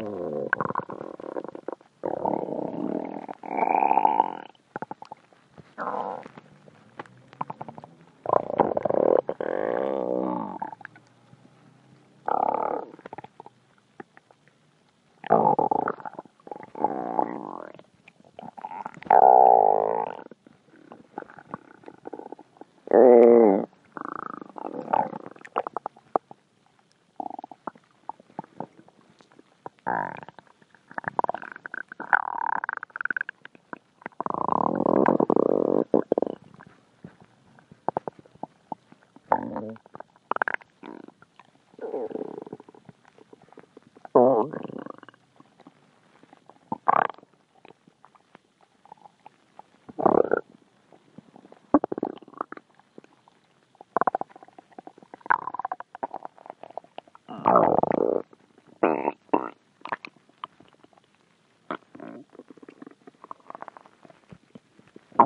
Oh. Bye.